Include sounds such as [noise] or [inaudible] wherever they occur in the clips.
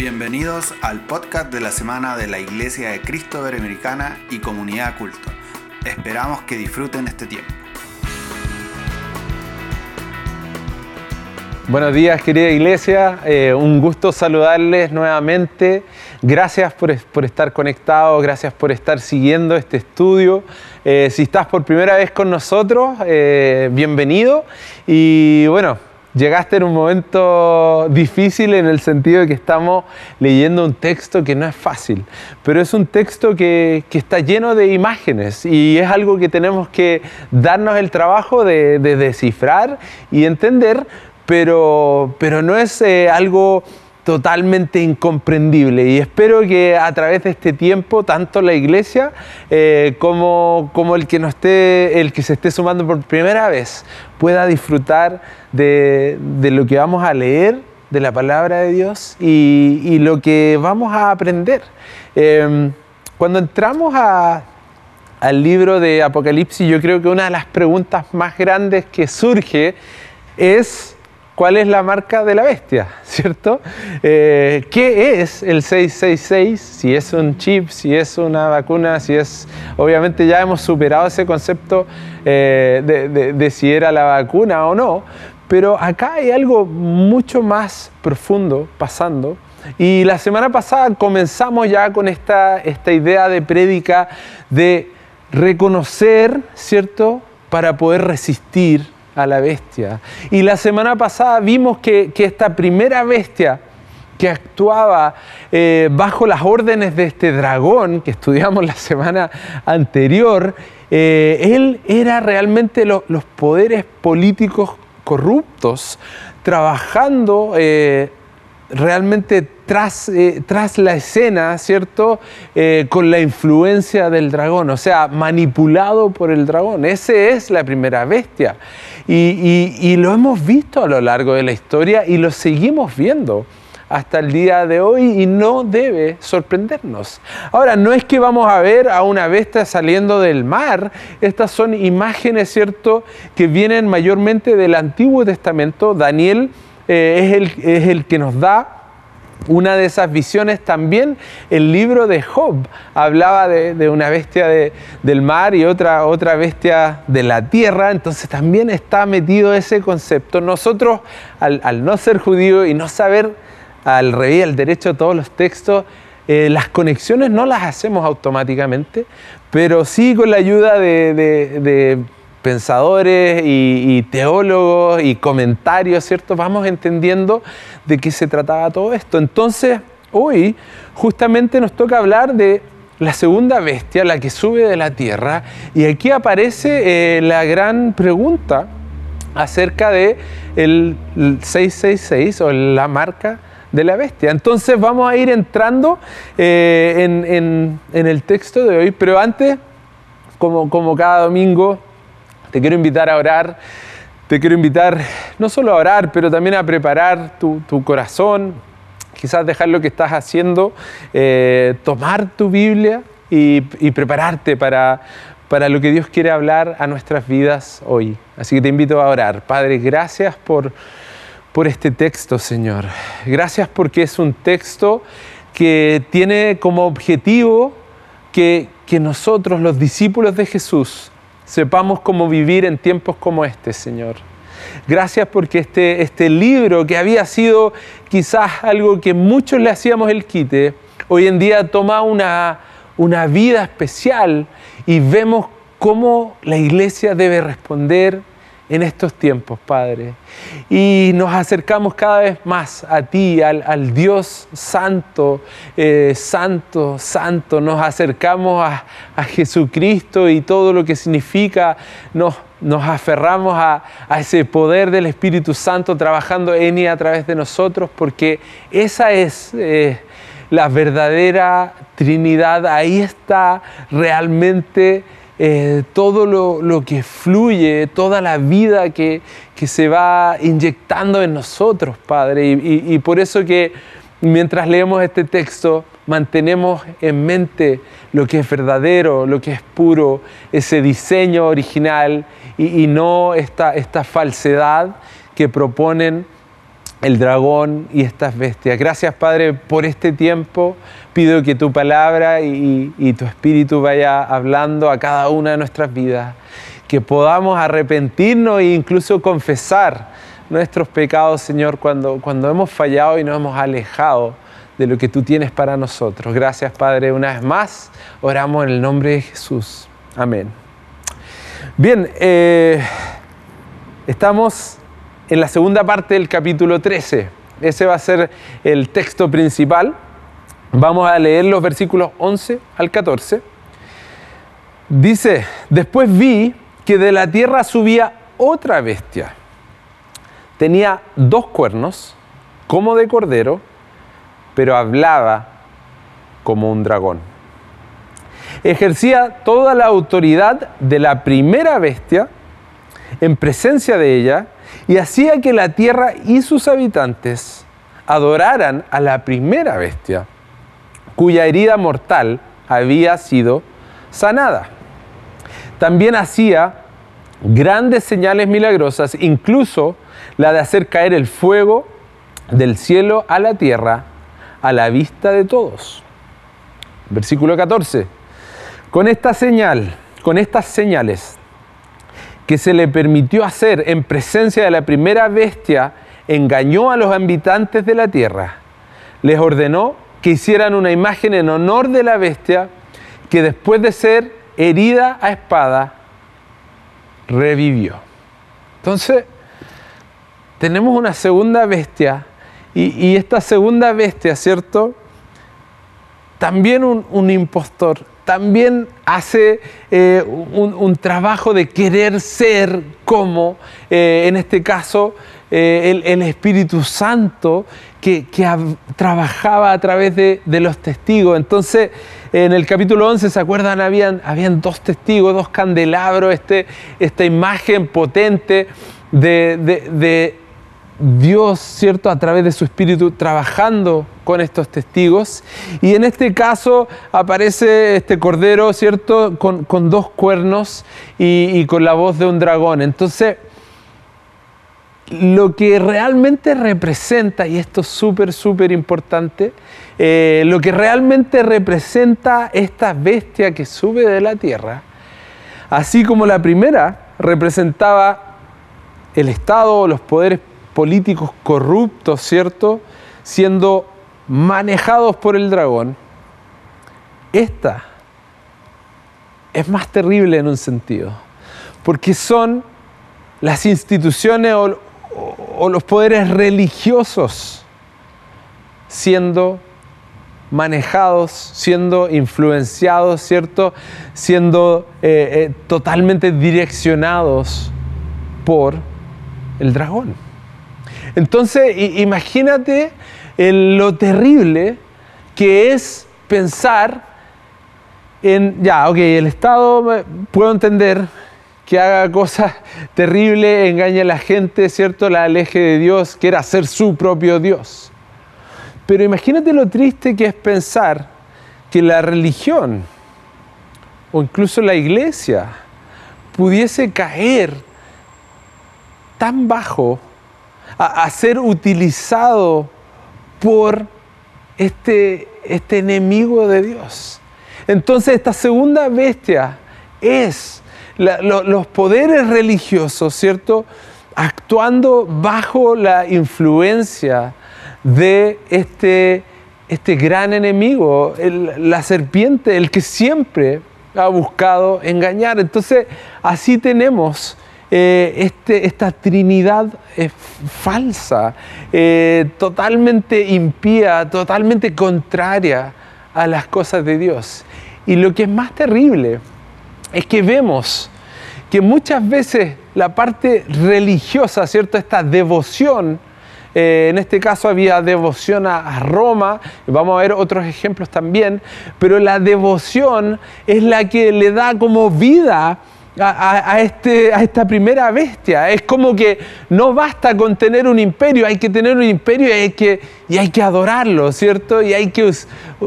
Bienvenidos al podcast de la semana de la Iglesia de Cristo Iberoamericana y Comunidad Culto. Esperamos que disfruten este tiempo. Buenos días querida iglesia, eh, un gusto saludarles nuevamente. Gracias por, por, estar conectados, gracias por estar siguiendo este estudio. Eh, si estás por primera vez con nosotros, eh, bienvenido. Y bueno, Llegaste en un momento difícil en el sentido de que estamos leyendo un texto que no es fácil, pero es un texto que, que está lleno de imágenes y es algo que tenemos que darnos el trabajo de, de descifrar y entender, pero, pero no es eh, algo totalmente incomprendible y espero que a través de este tiempo tanto la iglesia eh, como, como el, que no esté, el que se esté sumando por primera vez pueda disfrutar de, de lo que vamos a leer de la palabra de Dios y, lo que vamos a aprender. Eh, cuando entramos a, al libro de Apocalipsis, yo creo que una de las preguntas más grandes que surge es cuál es la marca de la bestia, [laughs] ¿cierto? Eh, ¿Qué es el 666? Si es un chip, si es una vacuna, si es... Obviamente ya hemos superado ese concepto eh, de, si era la vacuna o no, pero acá hay algo mucho más profundo pasando. Y la semana pasada comenzamos ya con esta, esta idea de prédica de reconocer, ¿cierto? Para poder resistir a la bestia. Y la semana pasada vimos que, que esta primera bestia que actuaba eh, bajo las órdenes de este dragón que estudiamos la semana anterior, eh, él era realmente lo, los poderes políticos corruptos trabajando eh, realmente tras, tras, la escena, ¿cierto? Con la influencia del dragón, o sea, manipulado por el dragón. Ese es la primera bestia. Y, lo hemos visto a lo largo de la historia y lo seguimos viendo hasta el día de hoy y no debe sorprendernos. Ahora, no es que vamos a ver a una bestia saliendo del mar, estas son imágenes, ¿cierto?, que vienen mayormente del Antiguo Testamento. Daniel eh, es el que nos da una de esas visiones también, el libro de Job hablaba de, de una bestia de, del mar y otra, otra bestia de la tierra, entonces también está metido ese concepto. Nosotros, al, no ser judíos y no saber al revés, al derecho, todos los textos, eh, las conexiones no las hacemos automáticamente, pero sí con la ayuda de pensadores y, teólogos y comentarios, ¿cierto? Vamos entendiendo de qué se trataba todo esto. Entonces, hoy justamente nos toca hablar de la segunda bestia, la que sube de la tierra, y aquí aparece eh, la gran pregunta acerca de el 666 o la marca de la bestia. Entonces vamos a ir entrando eh, en, en, en, el texto de hoy, pero antes, como, como cada domingo, te quiero invitar a orar, te quiero invitar no solo a orar, pero también a preparar tu, tu corazón, quizás dejar lo que estás haciendo, eh, tomar tu Biblia y, y prepararte para, para lo que Dios quiere hablar a nuestras vidas hoy. Así que te invito a orar. Padre, gracias por, por este texto, Señor. Gracias porque es un texto que tiene como objetivo que, que nosotros, los discípulos de Jesús, sepamos cómo vivir en tiempos como este, Señor. Gracias porque este, este libro que había sido quizás algo que muchos le hacíamos el quite, hoy en día toma una, una vida especial y vemos cómo la iglesia debe responder en estos tiempos, Padre. Y nos acercamos cada vez más a ti, al, Dios santo, eh, santo, santo. Nos acercamos a, Jesucristo y todo lo que significa. Nos, nos aferramos a, a, ese poder del Espíritu Santo trabajando en y a través de nosotros, porque esa es... Eh, la verdadera Trinidad, ahí está realmente eh, todo lo, lo, que fluye, toda la vida que, que, se va inyectando en nosotros, Padre. Y, por eso que mientras leemos este texto, mantenemos en mente lo que es verdadero, lo que es puro, ese diseño original y, y no esta, esta falsedad que proponen el dragón y estas bestias. Gracias Padre por este tiempo. Pido que tu palabra y, tu espíritu vaya hablando a cada una de nuestras vidas. Que podamos arrepentirnos e incluso confesar nuestros pecados, Señor, cuando, cuando hemos fallado y nos hemos alejado de lo que tú tienes para nosotros. Gracias Padre. Una vez más, oramos en el nombre de Jesús. Amén. Bien, eh, estamos en la segunda parte del capítulo 13. Ese va a ser el texto principal. Vamos a leer los versículos 11 al 14. Dice, después vi que de la tierra subía otra bestia. Tenía dos cuernos, como de cordero, pero hablaba como un dragón. Ejercía toda la autoridad de la primera bestia en presencia de ella y hacía que la tierra y sus habitantes adoraran a la primera bestia, cuya herida mortal había sido sanada. También hacía grandes señales milagrosas, incluso la de hacer caer el fuego del cielo a la tierra a la vista de todos. Versículo 14. Con esta señal, con estas señales, que se le permitió hacer en presencia de la primera bestia, engañó a los habitantes de la tierra. Les ordenó que hicieran una imagen en honor de la bestia que después de ser herida a espada, revivió. Entonces, tenemos una segunda bestia y, esta segunda bestia, ¿cierto? También un impostor, también hace eh, un, trabajo de querer ser como, eh, en este caso, eh, el, Espíritu Santo que, trabajaba a través de, los testigos. Entonces, en el capítulo 11, ¿se acuerdan? Habían, habían dos testigos, dos candelabros, este, esta imagen potente de Dios, ¿cierto?, a través de su Espíritu trabajando con estos testigos. Y en este caso aparece este cordero, ¿cierto?, con, dos cuernos y, con la voz de un dragón. Entonces, lo que realmente representa, y esto es súper, súper importante, eh, lo que realmente representa esta bestia que sube de la tierra, así como la primera representaba el Estado, los poderes políticos corruptos, ¿cierto? Siendo manejados por el dragón. Esta es más terrible en un sentido, porque son las instituciones o, los poderes religiosos siendo manejados, siendo influenciados, ¿cierto? Siendo eh, eh, totalmente direccionados por el dragón. Entonces, imagínate lo terrible que es pensar en, ya, ok, el Estado puedo entender que haga cosas [laughs] terribles, engañe a la gente, ¿cierto? La aleje de Dios, quiera ser su propio Dios. Pero imagínate lo triste que es pensar que la religión o incluso la iglesia pudiese caer tan bajo a, ser utilizado por este, este enemigo de Dios. Entonces esta segunda bestia es los poderes religiosos, ¿cierto? Actuando bajo la influencia de este, este gran enemigo, la serpiente, el que siempre ha buscado engañar. Entonces así tenemos eh, este, esta Trinidad es falsa, eh, totalmente impía, totalmente contraria a las cosas de Dios. Y lo que es más terrible es que vemos que muchas veces la parte religiosa, ¿cierto? Esta devoción, eh, en este caso había devoción a, Roma, vamos a ver otros ejemplos también, pero la devoción es la que le da como vida a, este, a esta primera bestia. Es como que no basta con tener un imperio, hay que tener un imperio y hay que, y hay que adorarlo, ¿cierto? Y hay que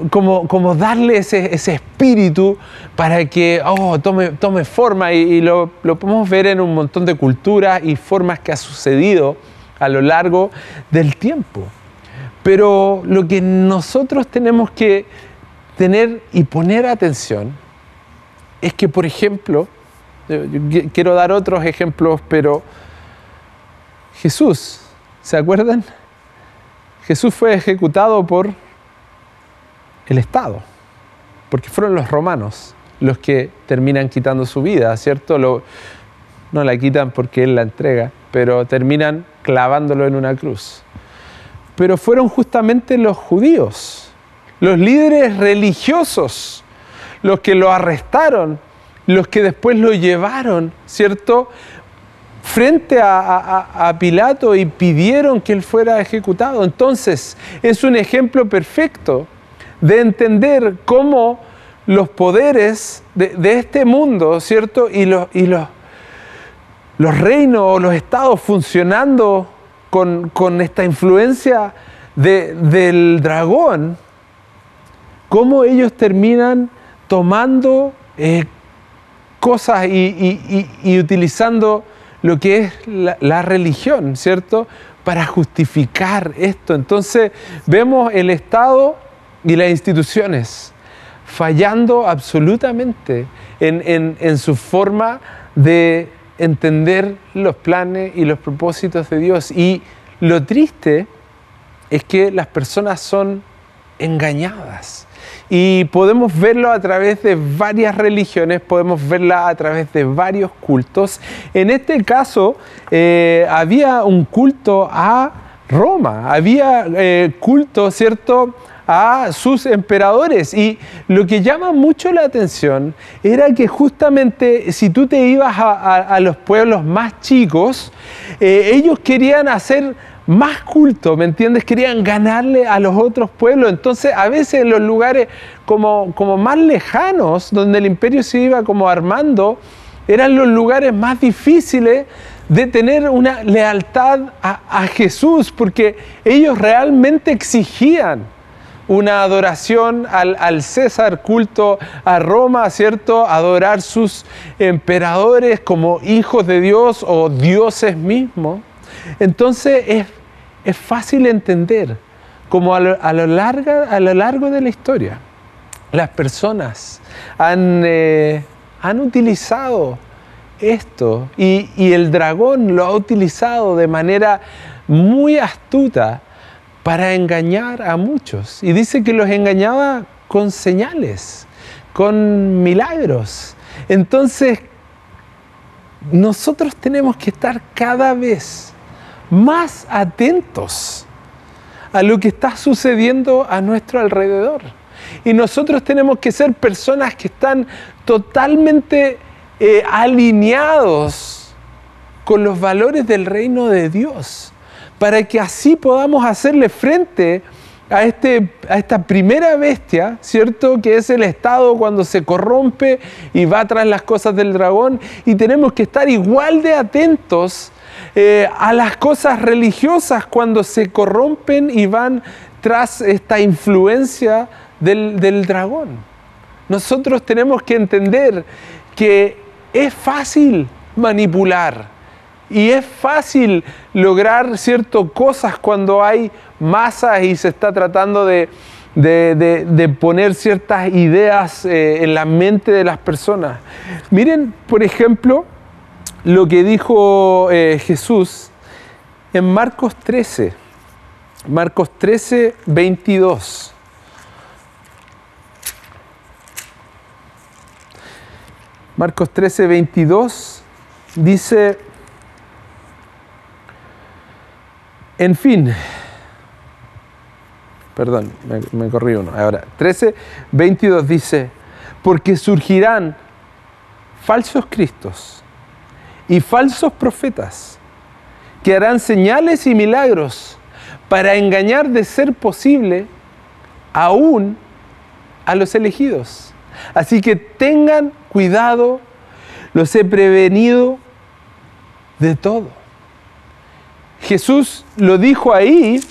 como, como darle ese, ese espíritu para que oh, tome, tome forma y, lo, lo, podemos ver en un montón de culturas y formas que ha sucedido a lo largo del tiempo. Pero lo que nosotros tenemos que tener y poner atención es que, por ejemplo, quiero dar otros ejemplos, pero Jesús, ¿se acuerdan? Jesús fue ejecutado por el Estado, porque fueron los romanos los que terminan quitando su vida, ¿cierto? no la quitan porque Él la entrega, pero terminan clavándolo en una cruz. Pero fueron justamente los judíos, los líderes religiosos, los que lo arrestaron, los que después lo llevaron, ¿cierto? frente a, Pilato y pidieron que él fuera ejecutado. Entonces, es un ejemplo perfecto de entender cómo los poderes de, este mundo, ¿cierto? Y, los, y los, reinos o los estados funcionando con, esta influencia del dragón, cómo ellos terminan tomando eh, cosas y utilizando lo que es la, religión, ¿cierto? Para justificar esto. Entonces vemos el Estado y las instituciones fallando absolutamente en, su forma de entender los planes y los propósitos de Dios. Y lo triste es que las personas son engañadas. Y podemos verlo a través de varias religiones, podemos verla a través de varios cultos. En este caso, eh, había un culto a Roma, había eh, culto, ¿cierto? a sus emperadores. Y lo que llama mucho la atención era que justamente si tú te ibas a, los pueblos más chicos, eh, ellos querían hacer más culto, ¿me entiendes? Querían ganarle a los otros pueblos. Entonces, a veces en los lugares como, como más lejanos, donde el imperio se iba como armando, eran los lugares más difíciles de tener una lealtad a, Jesús, porque ellos realmente exigían una adoración al, al, César, culto a Roma, ¿cierto? Adorar sus emperadores como hijos de Dios o dioses mismos. Entonces es, fácil entender como a lo, largo, de la historia las personas han, eh, utilizado esto y, y, el dragón lo ha utilizado de manera muy astuta para engañar a muchos. Y dice que los engañaba con señales, con milagros. Entonces, nosotros tenemos que estar cada vez más atentos a lo que está sucediendo a nuestro alrededor. Y nosotros tenemos que ser personas que están totalmente eh, alineados con los valores del reino de Dios, para que así podamos hacerle frente a, este, a esta primera bestia, ¿cierto? Que es el Estado cuando se corrompe y va tras las cosas del dragón. Y tenemos que estar igual de atentos eh, a las cosas religiosas cuando se corrompen y van tras esta influencia del, del dragón. Nosotros tenemos que entender que es fácil manipular y es fácil lograr ciertas cosas cuando hay masas y se está tratando de, poner ciertas ideas eh, en la mente de las personas. Miren, por ejemplo, lo que dijo eh, Jesús en Marcos 13. Marcos 13, 22. Marcos 13, 22 dice, en fin, perdón, me, me corrí uno, ahora, 13, 22 dice, porque surgirán falsos cristos y falsos profetas que harán señales y milagros para engañar de ser posible aún a los elegidos. Así que tengan cuidado, los he prevenido de todo. Jesús lo dijo ahí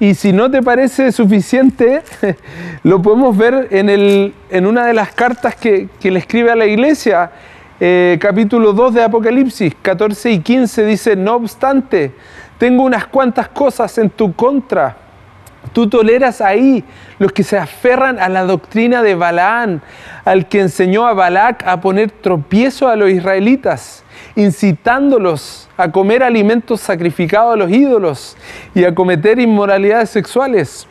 y si no te parece suficiente, [laughs] lo podemos ver en, el, en una de las cartas que, que le escribe a la iglesia eh, capítulo 2 de Apocalipsis, 14 y 15 dice, no obstante, tengo unas cuantas cosas en tu contra. Tú toleras ahí los que se aferran a la doctrina de Balaán, al que enseñó a Balac a poner tropiezo a los israelitas, incitándolos a comer alimentos sacrificados a los ídolos y a cometer inmoralidades sexuales.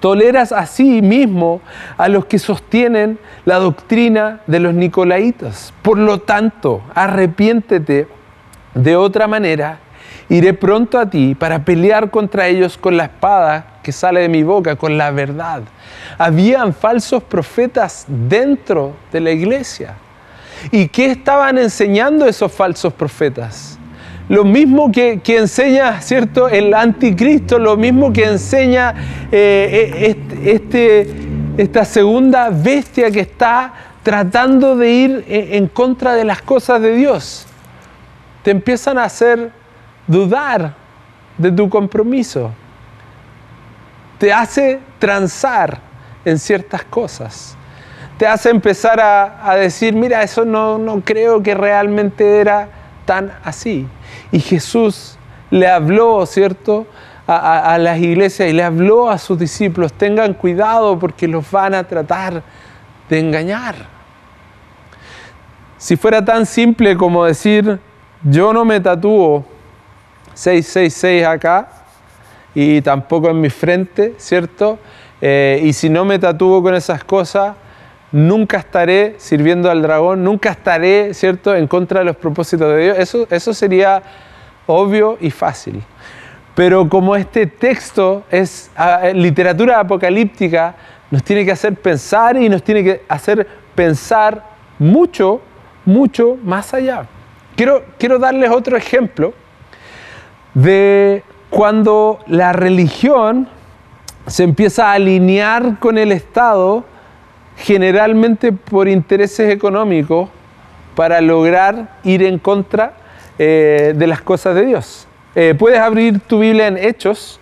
Toleras así mismo a los que sostienen la doctrina de los nicolaitas. Por lo tanto, arrepiéntete de otra manera. Iré pronto a ti para pelear contra ellos con la espada que sale de mi boca, con la verdad. Habían falsos profetas dentro de la iglesia. ¿Y qué estaban enseñando esos falsos profetas? Lo mismo que, enseña, ¿cierto?, el anticristo, lo mismo que enseña eh, eh, este, esta segunda bestia que está tratando de ir en contra de las cosas de Dios. Te empiezan a hacer dudar de tu compromiso. Te hace transar en ciertas cosas. Te hace empezar a, decir, mira, eso no, no creo que realmente era tan así. Y Jesús le habló, ¿cierto? A, las iglesias y le habló a sus discípulos, tengan cuidado porque los van a tratar de engañar. Si fuera tan simple como decir, yo no me tatúo 666 acá y tampoco en mi frente, ¿cierto? Eh, y si no me tatúo con esas cosas, nunca estaré sirviendo al dragón, nunca estaré, ¿cierto?, en contra de los propósitos de Dios. Eso, eso sería obvio y fácil. Pero como este texto es ah, eh, literatura apocalíptica, nos tiene que hacer pensar y nos tiene que hacer pensar mucho, mucho más allá. Quiero, quiero darles otro ejemplo de cuando la religión se empieza a alinear con el Estado generalmente por intereses económicos para lograr ir en contra eh, de las cosas de Dios. Eh, puedes abrir tu Biblia en Hechos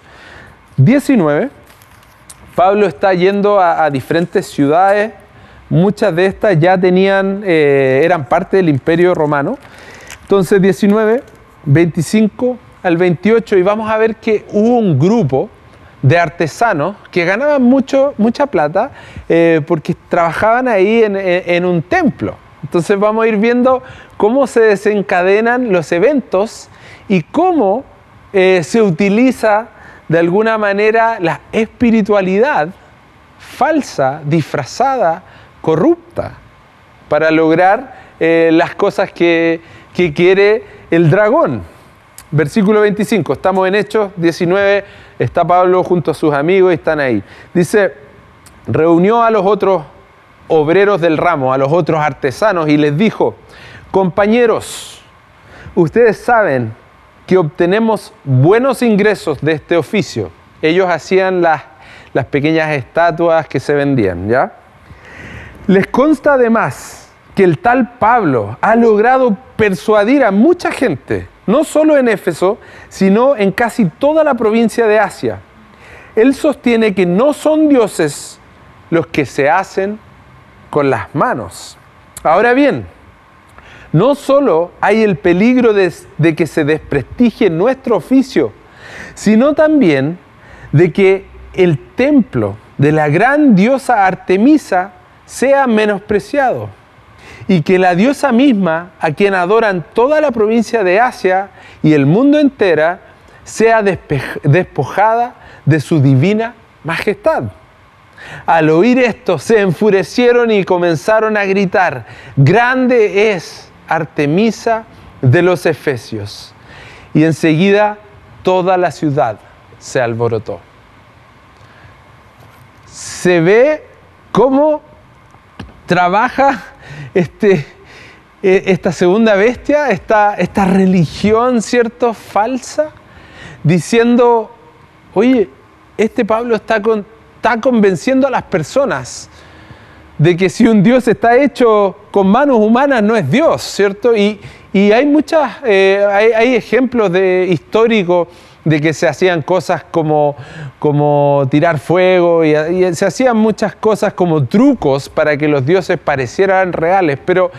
19. Pablo está yendo a, diferentes ciudades. Muchas de estas ya tenían, eh, eran parte del imperio romano. Entonces 19, 25 al 28 y vamos a ver que hubo un grupo de artesanos que ganaban mucho, mucha plata eh, porque trabajaban ahí en, un templo. Entonces vamos a ir viendo cómo se desencadenan los eventos y cómo eh, se utiliza de alguna manera la espiritualidad falsa, disfrazada, corrupta, para lograr eh, las cosas que, que quiere el dragón. Versículo 25, estamos en Hechos 19, está Pablo junto a sus amigos y están ahí. Dice, reunió a los otros obreros del ramo, a los otros artesanos y les dijo, compañeros, ustedes saben que obtenemos buenos ingresos de este oficio. Ellos hacían las, las pequeñas estatuas que se vendían, ¿ya? Les consta además que el tal Pablo ha logrado persuadir a mucha gente no solo en Éfeso, sino en casi toda la provincia de Asia. Él sostiene que no son dioses los que se hacen con las manos. Ahora bien, no solo hay el peligro de, que se desprestigie nuestro oficio, sino también de que el templo de la gran diosa Artemisa sea menospreciado y que la diosa misma, a quien adoran toda la provincia de Asia y el mundo entera, sea despojada de su divina majestad. Al oír esto, se enfurecieron y comenzaron a gritar, grande es Artemisa de los Efesios. Y enseguida toda la ciudad se alborotó. Se ve cómo trabaja este, e, esta segunda bestia, esta, esta religión, ¿cierto?, falsa, diciendo, oye, este Pablo está, está convenciendo a las personas de que si un Dios está hecho con manos humanas no es Dios, ¿cierto? Y, hay muchas, eh, hay, ejemplos de, históricos de que se hacían cosas como, como tirar fuego y, se hacían muchas cosas como trucos para que los dioses parecieran reales, pero,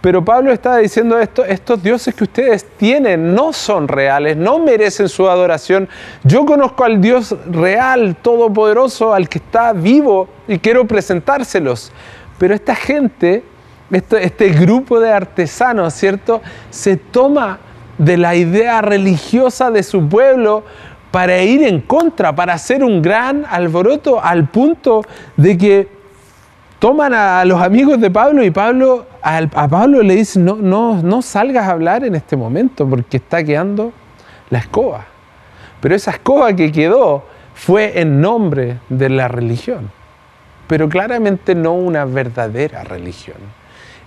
pero Pablo estaba diciendo esto, estos dioses que ustedes tienen no son reales, no merecen su adoración. Yo conozco al Dios real, todopoderoso, al que está vivo y quiero presentárselos. Pero esta gente, este, este grupo de artesanos, ¿cierto? Se toma de la idea religiosa de su pueblo para ir en contra, para hacer un gran alboroto al punto de que toman a, los amigos de Pablo y Pablo, a, Pablo le dice, no, no, no salgas a hablar en este momento porque está quedando la escoba. Pero esa escoba que quedó fue en nombre de la religión, pero claramente no una verdadera religión.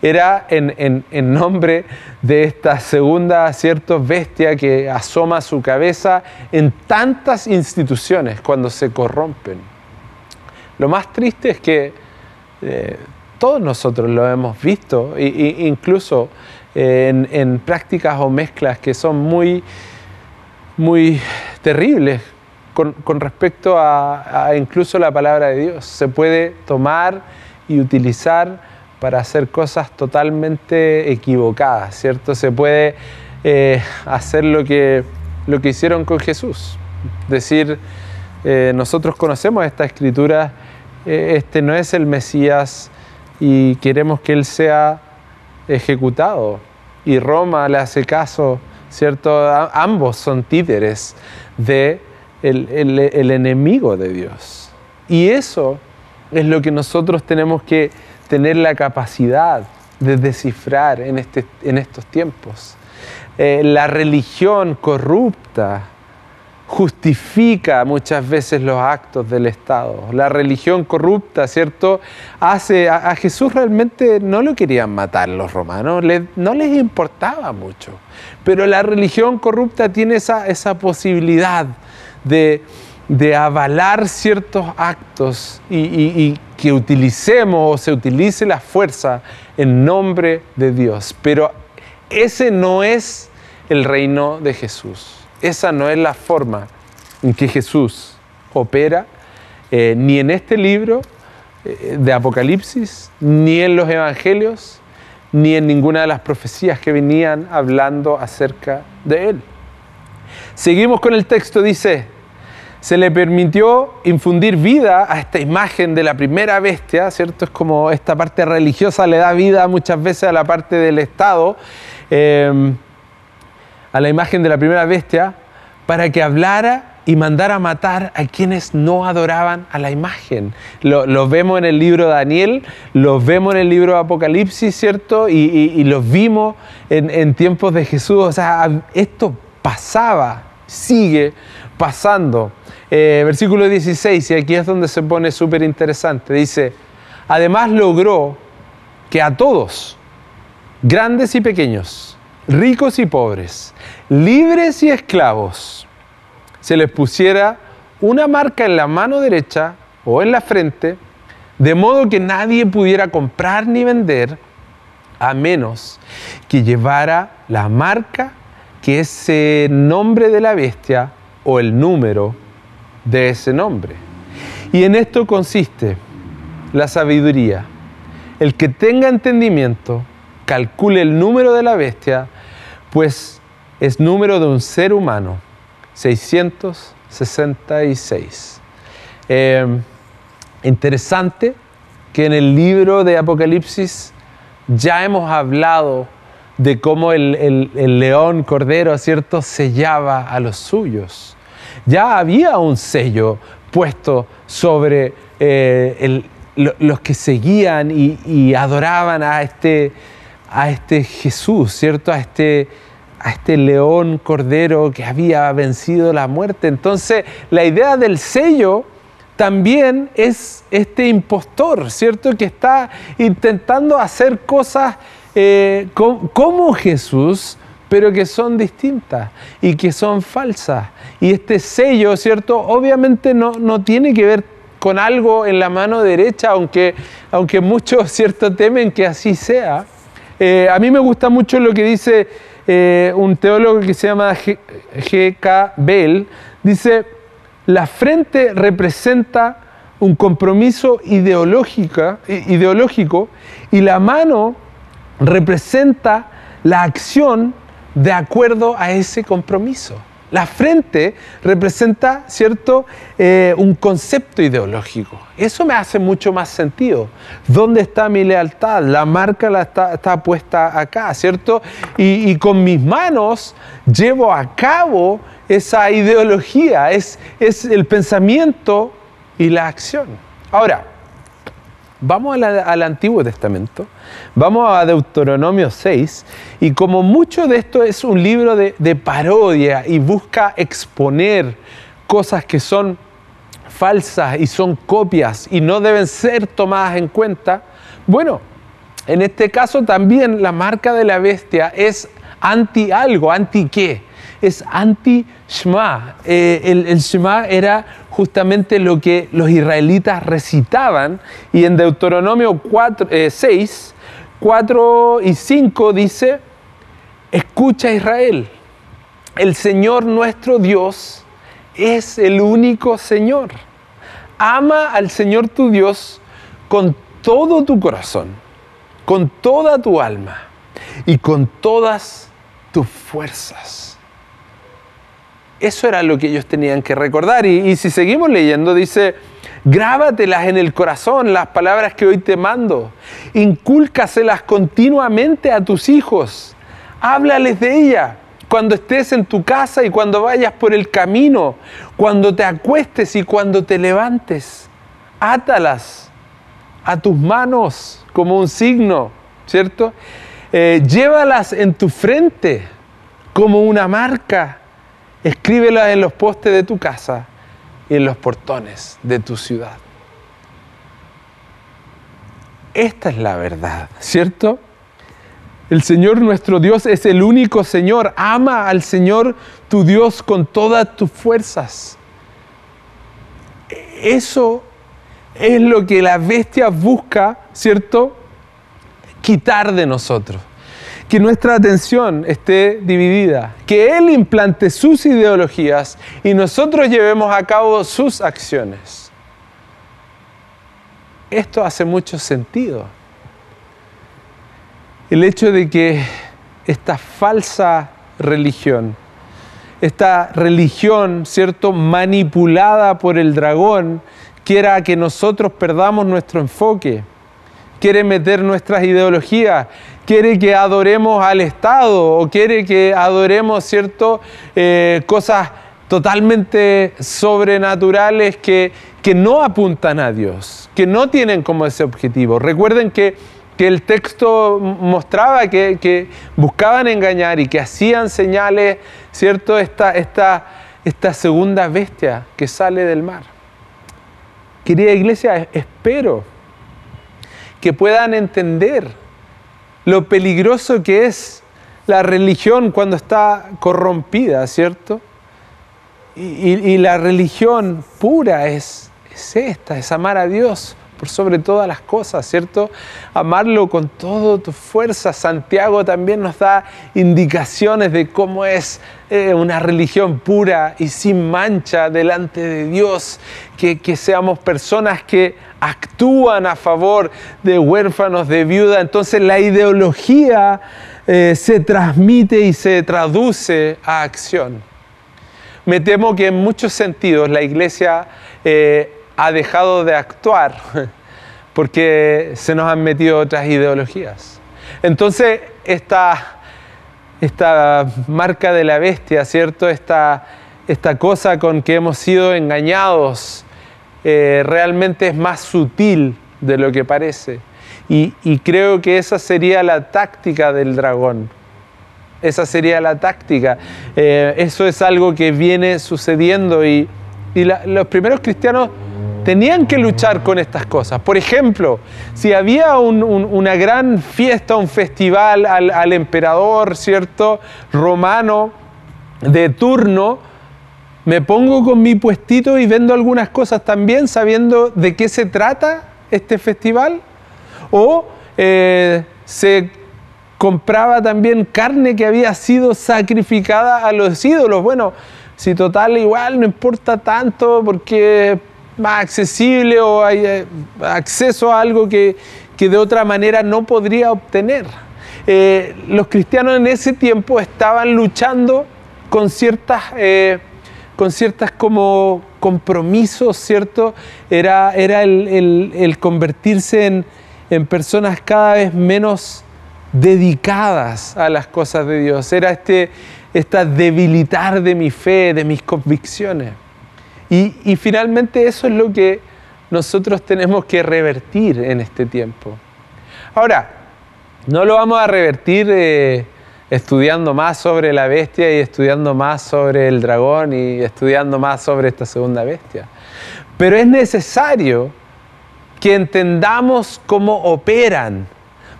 Era en, en nombre de esta segunda, cierto, bestia que asoma su cabeza en tantas instituciones cuando se corrompen. Lo más triste es que eh, todos nosotros lo hemos visto, e, incluso eh, en, prácticas o mezclas que son muy, muy terribles con, respecto a, incluso la palabra de Dios. Se puede tomar y utilizar para hacer cosas totalmente equivocadas, ¿cierto? Se puede eh, hacer lo que, lo que hicieron con Jesús. Decir, nosotros conocemos esta escritura eh, este no es el Mesías y queremos que Él sea ejecutado. Y Roma le hace caso, ¿cierto? ambos son títeres de el, enemigo de Dios. Y eso es lo que nosotros tenemos que tener la capacidad de descifrar en, este, en estos tiempos. Eh, la religión corrupta, justifica muchas veces los actos del Estado. La religión corrupta, ¿cierto? Hace, a, Jesús realmente no lo querían matar los romanos, no les importaba mucho. Pero la religión corrupta tiene esa, esa posibilidad de, avalar ciertos actos y, y que utilicemos o se utilice la fuerza en nombre de Dios. Pero ese no es el reino de Jesús. Esa no es la forma en que Jesús opera, eh, ni en este libro eh, de Apocalipsis, ni en los Evangelios, ni en ninguna de las profecías que venían hablando acerca de Él. Seguimos con el texto, dice, se le permitió infundir vida a esta imagen de la primera bestia, ¿cierto? Es como esta parte religiosa le da vida muchas veces a la parte del Estado. Eh, a la imagen de la primera bestia para que hablara y mandara a matar a quienes no adoraban a la imagen. Lo, vemos en el libro de Daniel, lo vemos en el libro de Apocalipsis, ¿cierto? Y, lo vimos en, tiempos de Jesús. O sea, esto pasaba, sigue pasando. Eh, versículo 16, y aquí es donde se pone súper interesante. Dice, además logró que a todos, grandes y pequeños, ricos y pobres, libres y esclavos, se les pusiera una marca en la mano derecha o en la frente, de modo que nadie pudiera comprar ni vender, a menos que llevara la marca que es el nombre de la bestia o el número de ese nombre. Y en esto consiste la sabiduría. El que tenga entendimiento, calcule el número de la bestia, pues es número de un ser humano, 666. Eh, interesante que en el libro de Apocalipsis ya hemos hablado de cómo el, león cordero, ¿cierto?, sellaba a los suyos. Ya había un sello puesto sobre eh, los que seguían y, y adoraban a este, a este Jesús, ¿cierto? A este, a este león cordero que había vencido la muerte. Entonces, la idea del sello también es este impostor, ¿cierto? Que está intentando hacer cosas eh, como Jesús, pero que son distintas y que son falsas. Y este sello, ¿cierto? Obviamente no, no tiene que ver con algo en la mano derecha, aunque, aunque muchos, [laughs] ¿cierto?, temen que así sea. Eh, a mí me gusta mucho lo que dice eh, un teólogo que se llama G.K. Bell. Dice, la frente representa un compromiso ideológico y la mano representa la acción de acuerdo a ese compromiso. La frente representa, ¿cierto?, eh, un concepto ideológico. Eso me hace mucho más sentido. ¿Dónde está mi lealtad? La marca la está, puesta acá, ¿cierto? Y, con mis manos llevo a cabo esa ideología, es, es el pensamiento y la acción. Ahora, Vamos al Antiguo Testamento, vamos a Deuteronomio 6, y como mucho de esto es un libro de, parodia y busca exponer cosas que son falsas y son copias y no deben ser tomadas en cuenta, bueno, en este caso también la marca de la bestia es anti algo, anti qué, es anti-Shema. Eh, el, el Shema era justamente lo que los israelitas recitaban y en Deuteronomio 4, 6, 4 y 5 dice, escucha Israel, el Señor nuestro Dios es el único Señor. Ama al Señor tu Dios con todo tu corazón, con toda tu alma y con todas tus fuerzas. Eso era lo que ellos tenían que recordar. Y, si seguimos leyendo, dice, grábatelas en el corazón las palabras que hoy te mando. Incúlcaselas continuamente a tus hijos. Háblales de ella cuando estés en tu casa y cuando vayas por el camino, cuando te acuestes y cuando te levantes. Átalas a tus manos como un signo, ¿cierto? Eh, llévalas en tu frente como una marca Escríbela en los postes de tu casa y en los portones de tu ciudad. Esta es la verdad, ¿cierto? El Señor nuestro Dios es el único Señor. Ama al Señor tu Dios con todas tus fuerzas. Eso es lo que la bestia busca, ¿cierto? Quitar de nosotros que nuestra atención esté dividida, que Él implante sus ideologías y nosotros llevemos a cabo sus acciones. Esto hace mucho sentido. El hecho de que esta falsa religión, esta religión, ¿cierto?, manipulada por el dragón, quiera que nosotros perdamos nuestro enfoque, quiere meter nuestras ideologías, quiere que adoremos al Estado o quiere que adoremos, ¿cierto?, eh, cosas totalmente sobrenaturales que, que no apuntan a Dios, que no tienen como ese objetivo. Recuerden que, que el texto mostraba que, que, buscaban engañar y que hacían señales, ¿cierto?, esta, esta, esta segunda bestia que sale del mar. Querida iglesia, espero que puedan entender lo peligroso que es la religión cuando está corrompida, ¿cierto? Y, la religión pura es, es esta, es amar a Dios por sobre todas las cosas, ¿cierto? Amarlo con toda tu fuerza. Santiago también nos da indicaciones de cómo es eh, una religión pura y sin mancha delante de Dios, que, seamos personas que actúan a favor de huérfanos, de viuda. Entonces la ideología eh, se transmite y se traduce a acción. Me temo que en muchos sentidos la iglesia eh, ha dejado de actuar [laughs] porque se nos han metido otras ideologías. Entonces, esta, esta marca de la bestia, ¿cierto? Esta, esta cosa con que hemos sido engañados eh, realmente es más sutil de lo que parece. Y, creo que esa sería la táctica del dragón. Esa sería la táctica. Eh, eso es algo que viene sucediendo y, los primeros cristianos tenían que luchar con estas cosas. Por ejemplo, si había una gran fiesta, un festival al, emperador, ¿cierto? Romano de turno, me pongo con mi puestito y vendo algunas cosas también sabiendo de qué se trata este festival. O eh, se compraba también carne que había sido sacrificada a los ídolos. Bueno, si total igual no importa tanto porque más accesible o hay eh, acceso a algo que, que de otra manera no podría obtener. eh, los cristianos en ese tiempo estaban luchando con ciertas, con ciertas como compromisos, ¿cierto? Era, era el, convertirse en, personas cada vez menos dedicadas a las cosas de Dios. Era este, esta debilitar de mi fe, de mis convicciones. Y, y, finalmente eso es lo que nosotros tenemos que revertir en este tiempo. Ahora, no lo vamos a revertir eh, estudiando más sobre la bestia y estudiando más sobre el dragón y estudiando más sobre esta segunda bestia. Pero es necesario que entendamos cómo operan,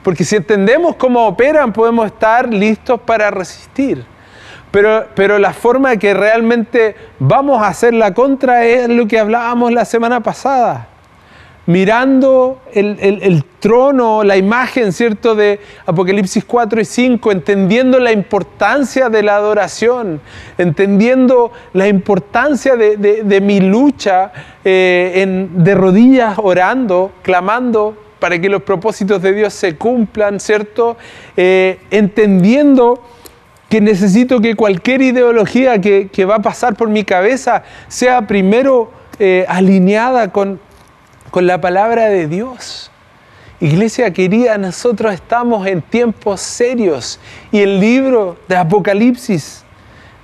porque si entendemos cómo operan podemos estar listos para resistir. Pero, pero la forma que realmente vamos a hacer la contra es lo que hablábamos la semana pasada. Mirando el, trono, la imagen, ¿cierto?, de Apocalipsis 4 y 5, entendiendo la importancia de la adoración, entendiendo la importancia de, mi lucha eh, en, de rodillas orando, clamando para que los propósitos de Dios se cumplan, ¿cierto? Eh, entendiendo que necesito que cualquier ideología que, va a pasar por mi cabeza sea primero eh, alineada con, con la palabra de Dios. Iglesia querida, nosotros estamos en tiempos serios y el libro de Apocalipsis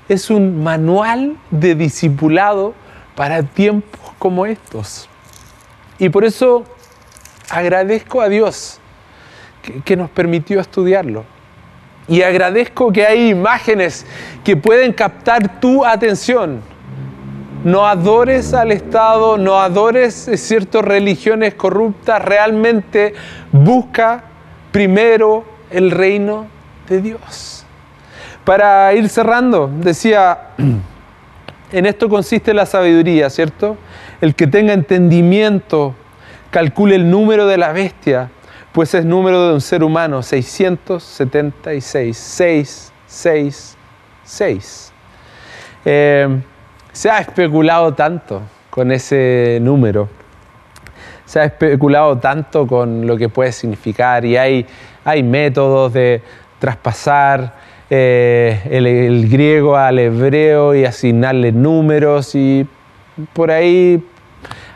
es un manual de discipulado para tiempos como estos. Y por eso agradezco a Dios que nos permitió estudiarlo. Y agradezco que hay imágenes que pueden captar tu atención. No adores al Estado, no adores ciertas religiones corruptas, realmente busca primero el reino de Dios. Para ir cerrando, decía, en esto consiste la sabiduría, ¿cierto? El que tenga entendimiento, calcule el número de la bestia pues es número de un ser humano, 676, 6, 6, 6. Se ha especulado tanto con ese número, se ha especulado tanto con lo que puede significar y hay, hay métodos de traspasar eh, el griego al hebreo y asignarle números y por ahí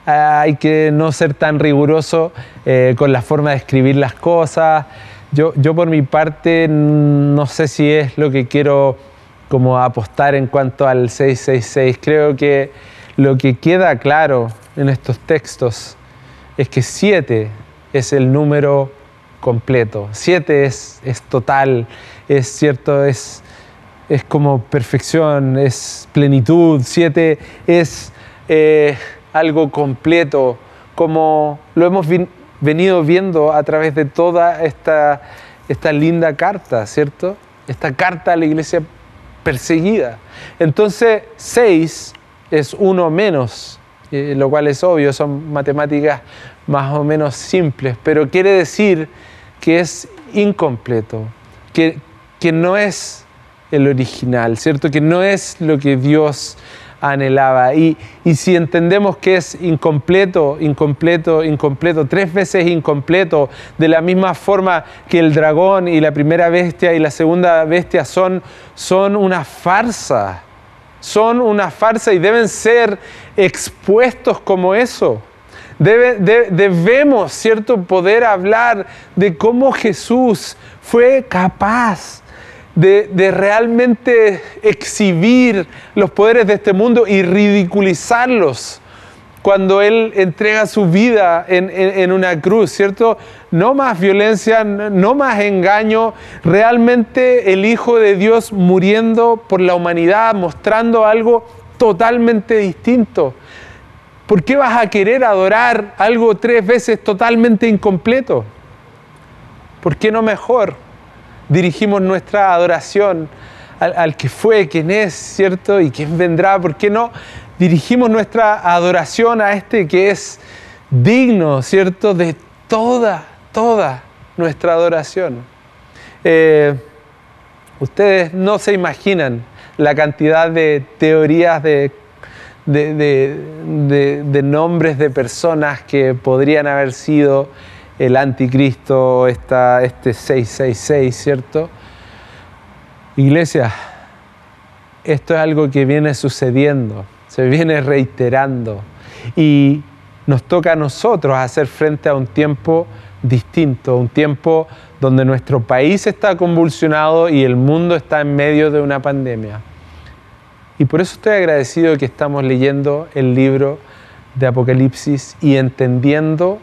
hay que no ser tan riguroso eh, con la forma de escribir las cosas. Yo, yo por mi parte no sé si es lo que quiero como apostar en cuanto al 666. Creo que lo que queda claro en estos textos es que 7 es el número completo. 7 es, es, total, es cierto, es, es como perfección, es plenitud. 7 es eh, algo completo, como lo hemos venido viendo a través de toda esta, esta linda carta, ¿cierto? Esta carta a la iglesia perseguida. Entonces, seis es uno menos, eh, lo cual es obvio, son matemáticas más o menos simples, pero quiere decir que es incompleto, que, que no es el original, ¿cierto? Que no es lo que Dios anhelaba. Y, si entendemos que es incompleto, incompleto, incompleto, tres veces incompleto, de la misma forma que el dragón y la primera bestia y la segunda bestia son, son una farsa, son una farsa y deben ser expuestos como eso. debemos, ¿cierto?, poder hablar de cómo Jesús fue capaz de, realmente exhibir los poderes de este mundo y ridiculizarlos cuando Él entrega su vida en, una cruz, ¿cierto? No más violencia, no más engaño, realmente el Hijo de Dios muriendo por la humanidad, mostrando algo totalmente distinto. ¿Por qué vas a querer adorar algo tres veces totalmente incompleto? ¿Por qué no mejor? Dirigimos nuestra adoración al, que fue, quien es, ¿cierto? Y quien vendrá, ¿por qué no? Dirigimos nuestra adoración a este que es digno, ¿cierto? De toda, toda nuestra adoración. Eh, ustedes no se imaginan la cantidad de teorías de, de, nombres de personas que podrían haber sido el anticristo, esta, este 666, ¿cierto? Iglesia, esto es algo que viene sucediendo, se viene reiterando y nos toca a nosotros hacer frente a un tiempo distinto, un tiempo donde nuestro país está convulsionado y el mundo está en medio de una pandemia. Y por eso estoy agradecido que estamos leyendo el libro de Apocalipsis y entendiendo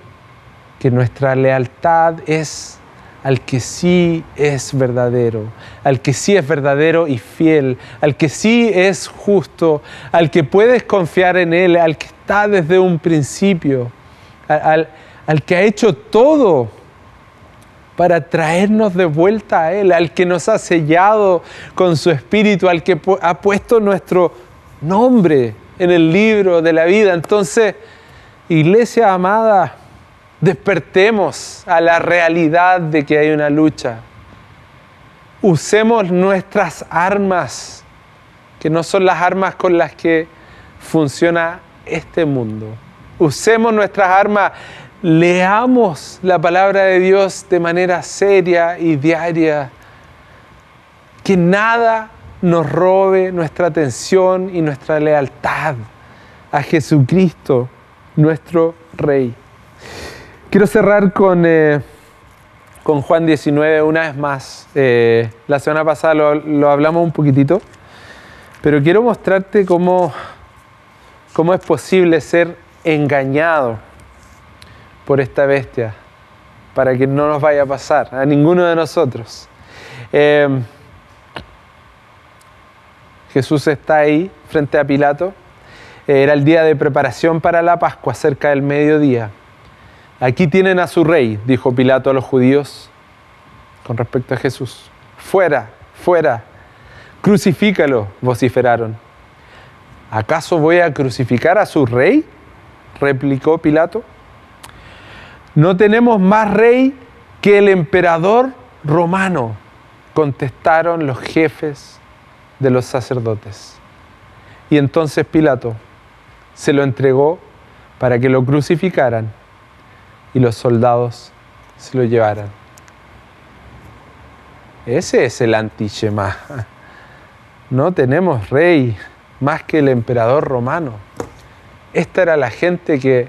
que nuestra lealtad es al que sí es verdadero, al que sí es verdadero y fiel, al que sí es justo, al que puedes confiar en Él, al que está desde un principio, al, al que ha hecho todo para traernos de vuelta a Él, al que nos ha sellado con su espíritu, al que ha puesto nuestro nombre en el libro de la vida. Entonces, iglesia amada, despertemos a la realidad de que hay una lucha. Usemos nuestras armas, que no son las armas con las que funciona este mundo. Usemos nuestras armas, leamos la palabra de Dios de manera seria y diaria. Que nada nos robe nuestra atención y nuestra lealtad a Jesucristo, nuestro Rey. Quiero cerrar con, eh, con Juan 19 una vez más. Eh, la semana pasada lo, hablamos un poquitito, pero quiero mostrarte cómo, cómo es posible ser engañado por esta bestia para que no nos vaya a pasar a ninguno de nosotros. Eh, Jesús está ahí frente a Pilato. Era el día de preparación para la Pascua, cerca del mediodía. Aquí tienen a su rey, dijo Pilato a los judíos con respecto a Jesús. Fuera, fuera, crucifícalo, vociferaron. ¿Acaso voy a crucificar a su rey? replicó Pilato. No tenemos más rey que el emperador romano, contestaron los jefes de los sacerdotes. Y entonces Pilato se lo entregó para que lo crucificaran y los soldados se lo llevaran. Ese es el antichema. [laughs] No tenemos rey más que el emperador romano. Esta era la gente que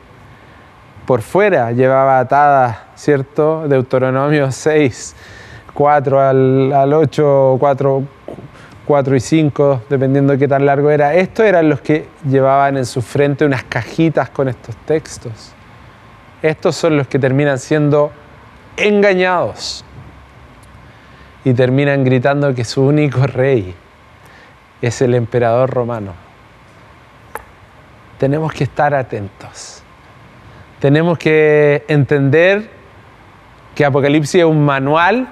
por fuera llevaba atada, ¿cierto? Deuteronomio 6, 4 al, al 8, 4, 4 y 5, dependiendo de qué tan largo era. Estos eran los que llevaban en su frente unas cajitas con estos textos estos son los que terminan siendo engañados y terminan gritando que su único rey es el emperador romano. Tenemos que estar atentos. Tenemos que entender que Apocalipsis es un manual,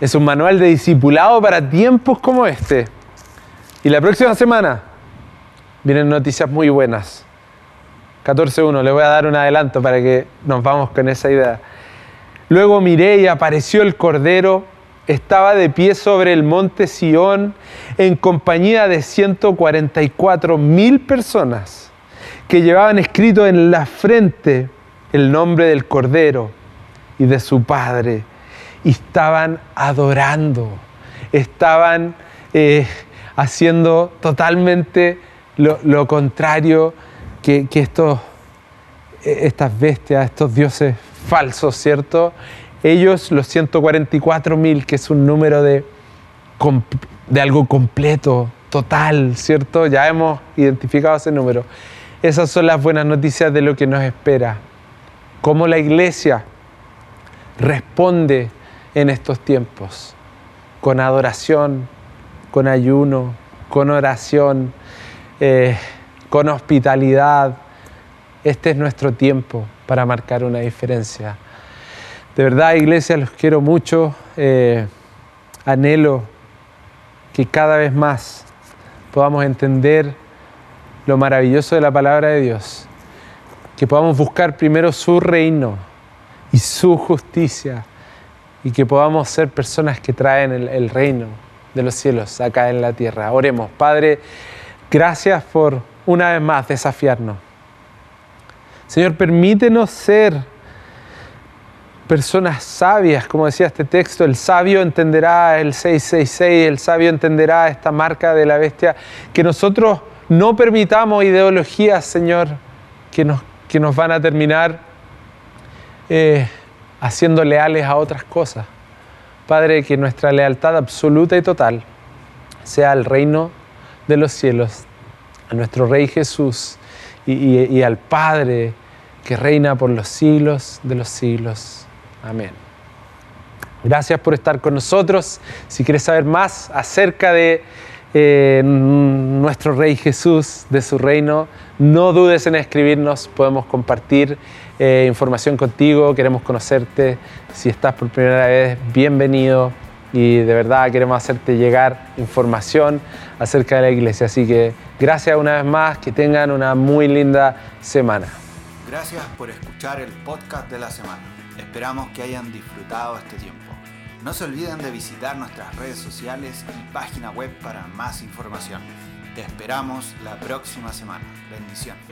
es un manual de discipulado para tiempos como este. Y la próxima semana vienen noticias muy buenas 14.1, le voy a dar un adelanto para que nos vamos con esa idea. Luego miré y apareció el Cordero, estaba de pie sobre el monte Sión en compañía de 144 mil personas que llevaban escrito en la frente el nombre del Cordero y de su Padre. Y estaban adorando, estaban eh, haciendo totalmente lo, lo contrario que, estos, e, estas bestias, estos dioses falsos, ¿cierto? Ellos, los 144 mil, que es un número de, de algo completo, total, ¿cierto? Ya hemos identificado ese número. Esas son las buenas noticias de lo que nos espera. Cómo la iglesia responde en estos tiempos, con adoración, con ayuno, con oración. Eh, con hospitalidad. Este es nuestro tiempo para marcar una diferencia. De verdad, iglesia, los quiero mucho. Eh, anhelo que cada vez más podamos entender lo maravilloso de la palabra de Dios. Que podamos buscar primero su reino y su justicia y que podamos ser personas que traen el, el reino de los cielos acá en la tierra. Oremos, Padre, gracias por una vez más desafiarnos. Señor, permítenos ser personas sabias, como decía este texto, el sabio entenderá el 666, el sabio entenderá esta marca de la bestia, que nosotros no permitamos ideologías, Señor, que nos, que nos van a terminar eh, haciendo leales a otras cosas. Padre, que nuestra lealtad absoluta y total sea al reino de los cielos, a nuestro Rey Jesús y, al Padre que reina por los siglos de los siglos. Amén. Gracias por estar con nosotros. Si quieres saber más acerca de eh, nuestro Rey Jesús, de su reino, no dudes en escribirnos, podemos compartir eh, información contigo, queremos conocerte. Si estás por primera vez, bienvenido y de verdad queremos hacerte llegar información acerca de la iglesia. Así que gracias una vez más, que tengan una muy linda semana. Gracias por escuchar el podcast de la semana. Esperamos que hayan disfrutado este tiempo. No se olviden de visitar nuestras redes sociales y página web para más información. Te esperamos la próxima semana. Bendiciones.